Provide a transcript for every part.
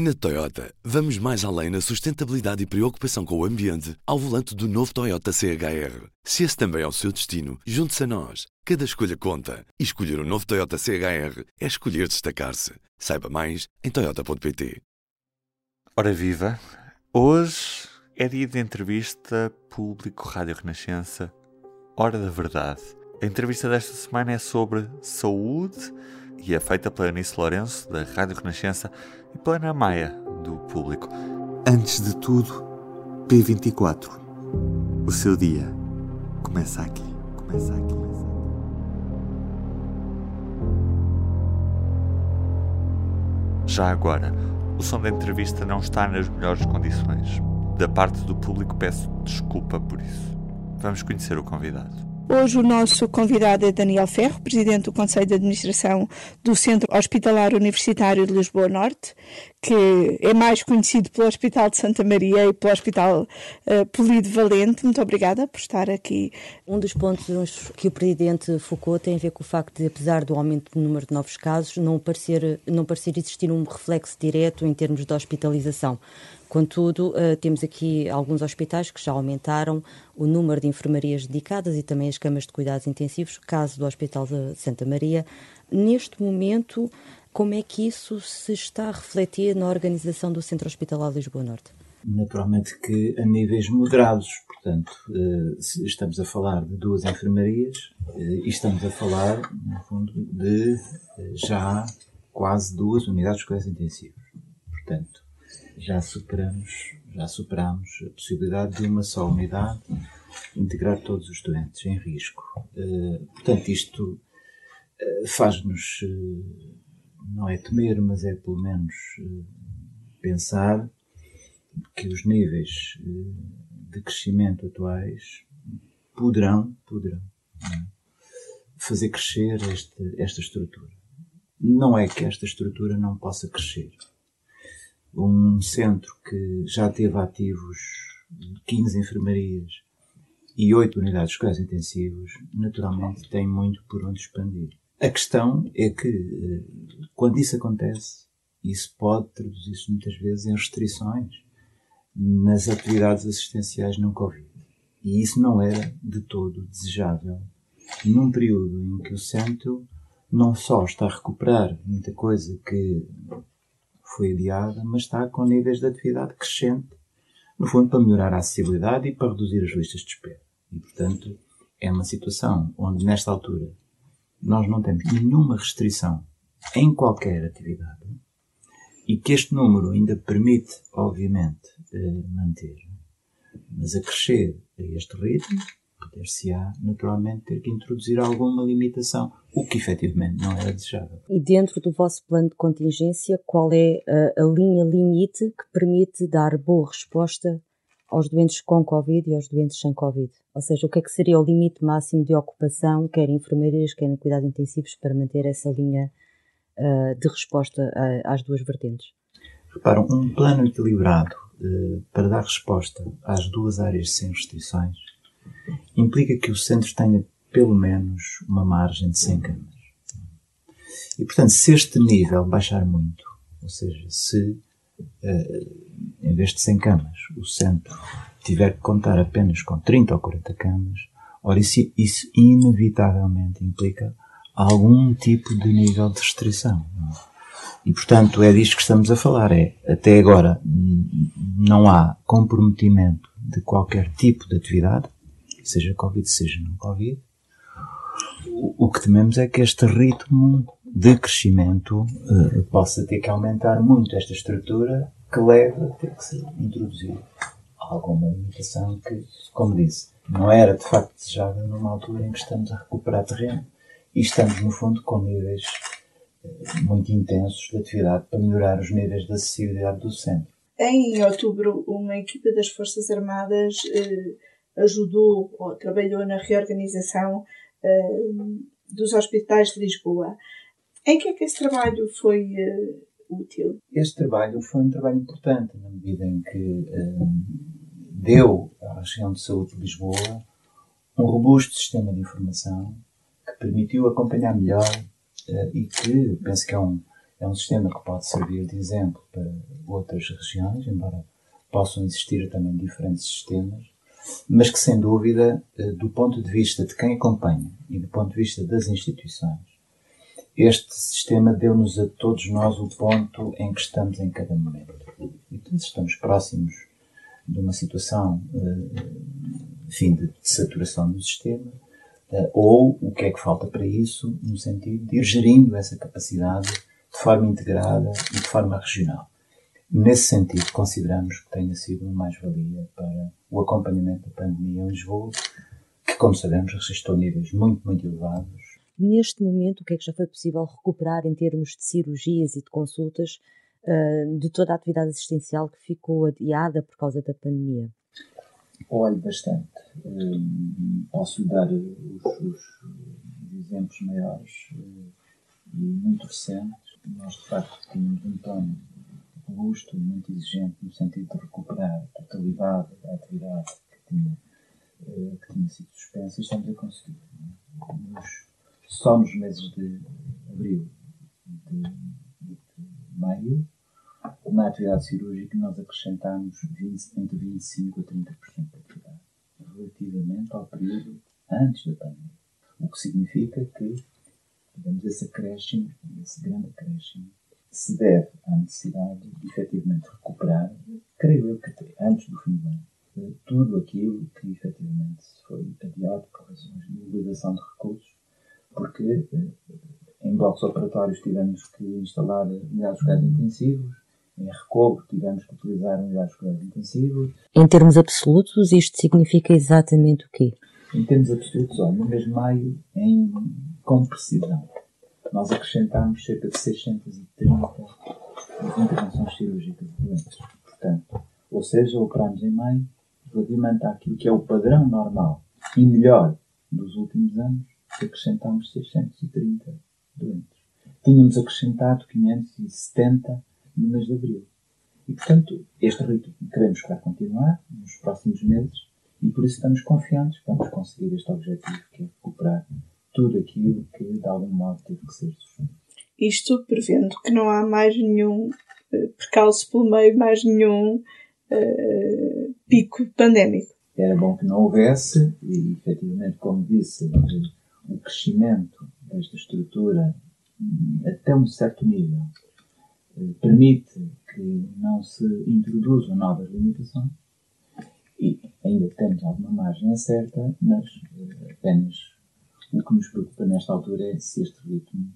Na Toyota, vamos mais além na sustentabilidade e preocupação com o ambiente ao volante do novo Toyota CHR. Se esse também é o seu destino, junte-se a nós. Cada escolha conta. E escolher o um novo Toyota CHR é escolher destacar-se. Saiba mais em Toyota.pt. Ora viva! Hoje é dia de entrevista público Rádio Renascença, Hora da Verdade. A entrevista desta semana é sobre saúde e é feita pela Anice Lourenço, da Rádio Renascença, e pela Ana Maia, do Público. Antes de tudo, P24. O seu dia começa aqui. Começa aqui. Já agora, o som da entrevista não está nas melhores condições. Da parte do público peço desculpa por isso. Vamos conhecer o convidado. Hoje o nosso convidado é Daniel Ferro, presidente do Conselho de Administração do Centro Hospitalar Universitário de Lisboa Norte, que é mais conhecido pelo Hospital de Santa Maria e pelo Hospital uh, Polido Valente. Muito obrigada por estar aqui. Um dos pontos que o presidente focou tem a ver com o facto de, apesar do aumento do número de novos casos, não parecer, não parecer existir um reflexo direto em termos de hospitalização. Contudo, uh, temos aqui alguns hospitais que já aumentaram o número de enfermarias dedicadas e também as camas de cuidados intensivos, caso do Hospital de Santa Maria. Neste momento, como é que isso se está a refletir na organização do Centro Hospitalar Lisboa Norte? Naturalmente que a níveis moderados, portanto, uh, estamos a falar de duas enfermarias uh, e estamos a falar, no fundo, de já quase duas unidades de cuidados intensivos. Portanto, já superamos, já superamos a possibilidade de uma só unidade integrar todos os doentes em risco. Portanto, isto faz-nos, não é temer, mas é pelo menos pensar que os níveis de crescimento atuais poderão, poderão é? fazer crescer esta estrutura. Não é que esta estrutura não possa crescer um centro que já teve ativos 15 enfermarias e 8 unidades de cuidados intensivos, naturalmente tem muito por onde expandir. A questão é que, eh, quando isso acontece, isso pode traduzir-se muitas vezes em restrições nas atividades assistenciais não Covid. E isso não era de todo desejável num período em que o centro não só está a recuperar muita coisa que foi adiada, mas está com níveis de atividade crescente, no fundo para melhorar a acessibilidade e para reduzir as listas de espera. E, portanto, é uma situação onde, nesta altura, nós não temos nenhuma restrição em qualquer atividade e que este número ainda permite, obviamente, eh, manter, mas a crescer a este ritmo, poder-se-á naturalmente ter que introduzir alguma limitação, o que efetivamente não era desejável. E dentro do vosso plano de contingência, qual é a, a linha limite que permite dar boa resposta aos doentes com Covid e aos doentes sem Covid? Ou seja, o que é que seria o limite máximo de ocupação, quer em enfermeiras, quer em cuidados intensivos, para manter essa linha uh, de resposta uh, às duas vertentes? Reparam, um plano equilibrado uh, para dar resposta às duas áreas sem restrições implica que o centro tenha pelo menos uma margem de 100 camas. E, portanto, se este nível baixar muito, ou seja, se uh, em vez de 100 camas o centro tiver que contar apenas com 30 ou 40 camas, ora, isso, isso inevitavelmente implica algum tipo de nível de restrição. É? E, portanto, é disto que estamos a falar. É, até agora não há comprometimento de qualquer tipo de atividade, seja Covid, seja não Covid. O, o que tememos é que este ritmo de crescimento uh, possa ter que aumentar muito esta estrutura que leva a ter que ser introduzido alguma limitação que, como disse, não era de facto desejável numa altura em que estamos a recuperar terreno e estamos, no fundo, com níveis uh, muito intensos de atividade para melhorar os níveis de acessibilidade do centro. Em outubro, uma equipa das Forças Armadas uh, ajudou ou trabalhou na reorganização uh, dos hospitais de Lisboa. Em que é que esse trabalho foi uh, útil? Este trabalho foi um trabalho importante na medida em que uh, deu à região de saúde de Lisboa um robusto sistema de informação que permitiu acompanhar melhor e que penso que é um, É um sistema que pode servir de exemplo para outras regiões, embora possam existir também diferentes sistemas, mas que, sem dúvida, eh, do ponto de vista de quem acompanha e do ponto de vista das instituições, este sistema deu-nos a todos nós o ponto em que estamos em cada momento. Estamos próximos de uma situação, eh, enfim, de saturação do sistema, eh, ou o que é que falta para isso, no sentido de ir gerindo essa capacidade de forma integrada e de forma regional. Nesse sentido, consideramos que tenha sido uma mais-valia para o acompanhamento da pandemia em Lisboa, que, como sabemos, registrou níveis muito, muito elevados. Neste momento, o que é que já foi possível recuperar em termos de cirurgias e de consultas uh, de toda a atividade assistencial que ficou adiada por causa da pandemia? Olhe, bastante. Um, posso dar os, os, exemplos maiores uh, e muito recentes. Nós, de facto, tínhamos um plano robusto muito exigente no sentido de recuperar a totalidade da atividade que tinha, que tinha sido suspensa e estamos a conseguir. Nos, só nos meses de abril e de, de, de maio, na atividade cirúrgica nós acrescentámos 20, entre 25% a 30% da atividade, relativamente ao período antes da pandemia. O que significa que, digamos, esse acréscimo, esse grande acréscimo, se deve à necessidade de efetivamente recuperar, creio eu que antes do fim do ano, eh, tudo aquilo que efetivamente foi adiado por razões de mobilização de recursos, porque eh, em blocos operatórios tivemos que instalar unidades de cuidados intensivos, em recobro tivemos que utilizar unidades de cuidados intensivos. Em termos absolutos, isto significa exatamente o quê? Em termos absolutos, olha, no mês de maio, em, com precisão, nós acrescentámos cerca de 630 intervenções cirúrgicas de doentes. Portanto, ou seja, operámos em maio relativamente àquilo que é o padrão normal e melhor dos últimos anos, acrescentámos 630 doentes. Tínhamos acrescentado 570 no mês de abril. E, portanto, este ritmo queremos que vai continuar nos próximos meses e por isso estamos confiantes que vamos conseguir este objetivo, que é recuperar tudo aquilo que, de algum modo, teve que ser suspenso. Isto prevendo que não há mais nenhum uh, percalço pelo meio, mais nenhum uh, pico pandémico. Era bom que não houvesse e, efetivamente, como disse, o crescimento desta estrutura hum, até um certo nível eh, permite que não se introduzam novas limitações e ainda temos alguma margem certa, mas apenas o que nos preocupa nesta altura é se este ritmo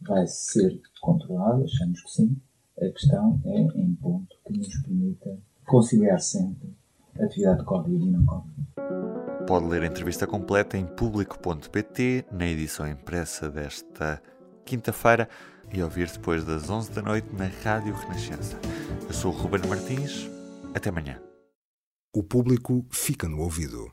vai ser controlado, achamos que sim. A questão é em ponto que nos permita conciliar sempre atividade de Covid e não Covid. Pode ler a entrevista completa em público.pt, na edição impressa desta quinta-feira e ouvir depois das 11 da noite na Rádio Renascença. Eu sou o Ruben Martins. Até amanhã. O público fica no ouvido.